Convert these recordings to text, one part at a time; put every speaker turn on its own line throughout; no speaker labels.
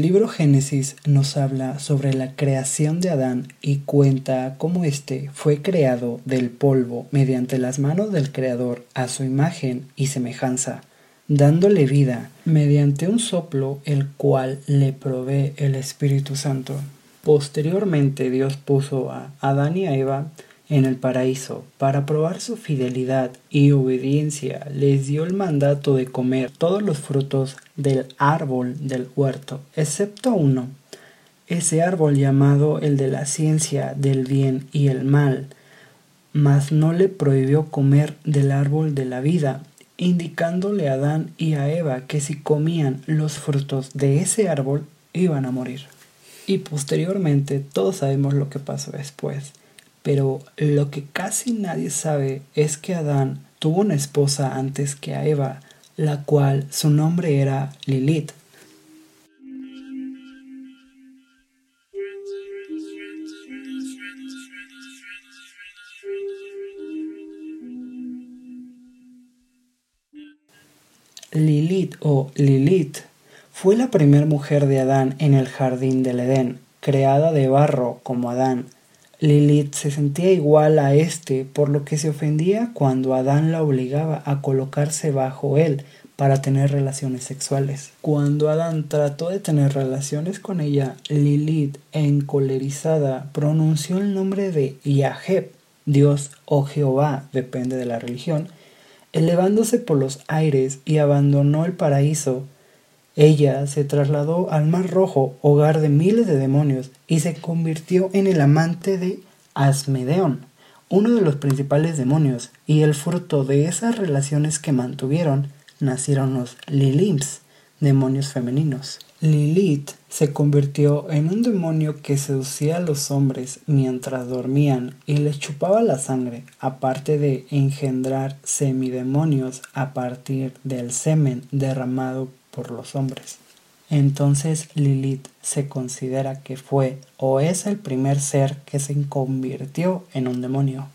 libro Génesis nos habla sobre la creación de Adán y cuenta cómo éste fue creado del polvo mediante las manos del Creador a su imagen y semejanza, dándole vida mediante un soplo el cual le provee el Espíritu Santo. Posteriormente Dios puso a Adán y a Eva en el paraíso. Para probar su fidelidad y obediencia, les dio el mandato de comer todos los frutos del árbol del huerto, excepto uno, ese árbol llamado el de la ciencia del bien y el mal, mas no le prohibió comer del árbol de la vida, indicándole a Adán y a Eva que si comían los frutos de ese árbol iban a morir. Y posteriormente todos sabemos lo que pasó después pero lo que casi nadie sabe es que Adán tuvo una esposa antes que a Eva, la cual su nombre era Lilith. Lilith o Lilith fue la primera mujer de Adán en el jardín del Edén, creada de barro como Adán, Lilith se sentía igual a éste, por lo que se ofendía cuando Adán la obligaba a colocarse bajo él para tener relaciones sexuales. Cuando Adán trató de tener relaciones con ella, Lilith, encolerizada, pronunció el nombre de Yaheb, Dios o Jehová, depende de la religión, elevándose por los aires y abandonó el paraíso ella se trasladó al Mar Rojo, hogar de miles de demonios, y se convirtió en el amante de Asmedeón, uno de los principales demonios, y el fruto de esas relaciones que mantuvieron nacieron los Lilims, demonios femeninos. Lilith se convirtió en un demonio que seducía a los hombres mientras dormían y les chupaba la sangre, aparte de engendrar semidemonios a partir del semen derramado por los hombres. Entonces Lilith se considera que fue o es el primer ser que se convirtió en un demonio.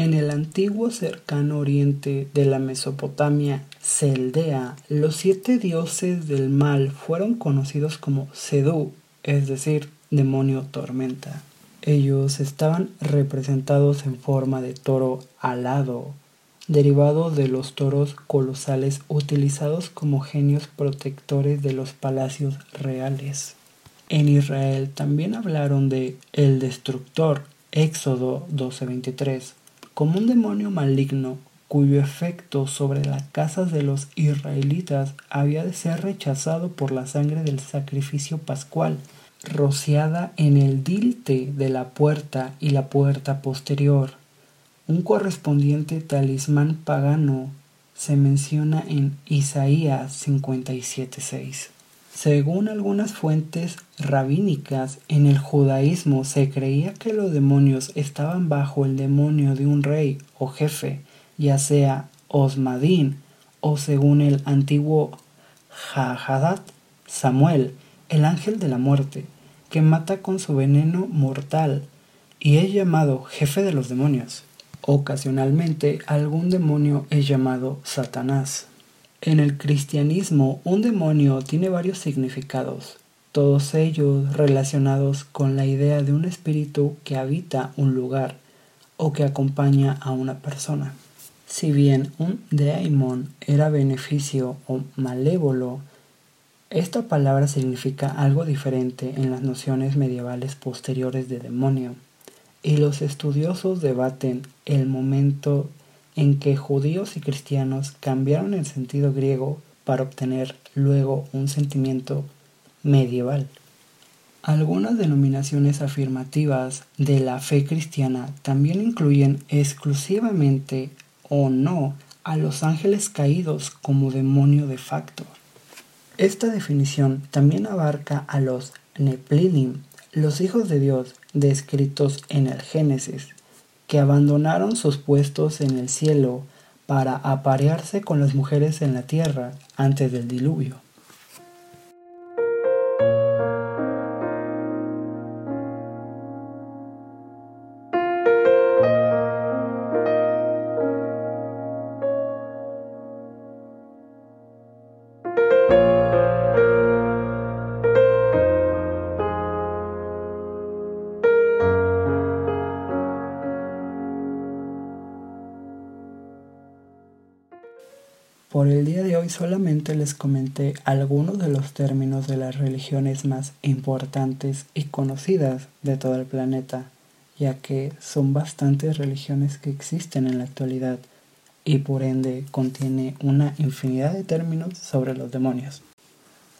En el antiguo cercano oriente de la Mesopotamia Celdea, los siete dioses del mal fueron conocidos como Sedú, es decir, demonio tormenta. Ellos estaban representados en forma de toro alado, derivado de los toros colosales utilizados como genios protectores de los palacios reales. En Israel también hablaron de el destructor, Éxodo 12:23, como un demonio maligno cuyo efecto sobre las casas de los israelitas había de ser rechazado por la sangre del sacrificio pascual, rociada en el dilte de la puerta y la puerta posterior. Un correspondiente talismán pagano se menciona en Isaías 57.6. Según algunas fuentes rabínicas, en el judaísmo se creía que los demonios estaban bajo el demonio de un rey o jefe, ya sea Osmadín o según el antiguo Jahadat, Samuel, el ángel de la muerte, que mata con su veneno mortal y es llamado jefe de los demonios. Ocasionalmente algún demonio es llamado Satanás. En el cristianismo, un demonio tiene varios significados, todos ellos relacionados con la idea de un espíritu que habita un lugar o que acompaña a una persona. Si bien un daimon era beneficio o malévolo, esta palabra significa algo diferente en las nociones medievales posteriores de demonio, y los estudiosos debaten el momento en que judíos y cristianos cambiaron el sentido griego para obtener luego un sentimiento medieval. Algunas denominaciones afirmativas de la fe cristiana también incluyen exclusivamente o no a los ángeles caídos como demonio de facto. Esta definición también abarca a los Neplinim, los hijos de Dios descritos en el Génesis, que abandonaron sus puestos en el cielo para aparearse con las mujeres en la tierra antes del diluvio. Solamente les comenté algunos de los términos de las religiones más importantes y conocidas de todo el planeta, ya que son bastantes religiones que existen en la actualidad y por ende contiene una infinidad de términos sobre los demonios.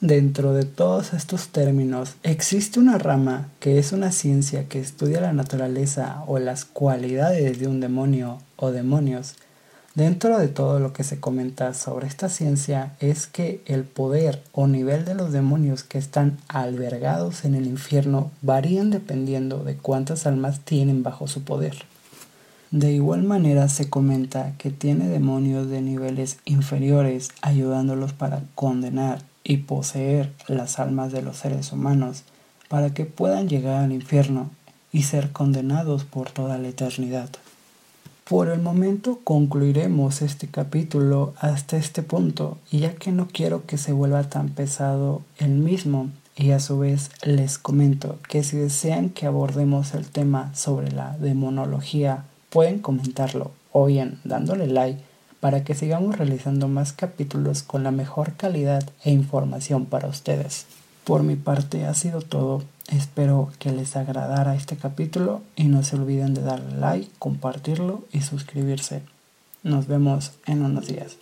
Dentro de todos estos términos existe una rama que es una ciencia que estudia la naturaleza o las cualidades de un demonio o demonios. Dentro de todo lo que se comenta sobre esta ciencia es que el poder o nivel de los demonios que están albergados en el infierno varían dependiendo de cuántas almas tienen bajo su poder. De igual manera se comenta que tiene demonios de niveles inferiores ayudándolos para condenar y poseer las almas de los seres humanos para que puedan llegar al infierno y ser condenados por toda la eternidad. Por el momento concluiremos este capítulo hasta este punto, ya que no quiero que se vuelva tan pesado el mismo, y a su vez les comento que si desean que abordemos el tema sobre la demonología, pueden comentarlo o bien dándole like para que sigamos realizando más capítulos con la mejor calidad e información para ustedes. Por mi parte ha sido todo. Espero que les agradara este capítulo y no se olviden de darle like, compartirlo y suscribirse. Nos vemos en unos días.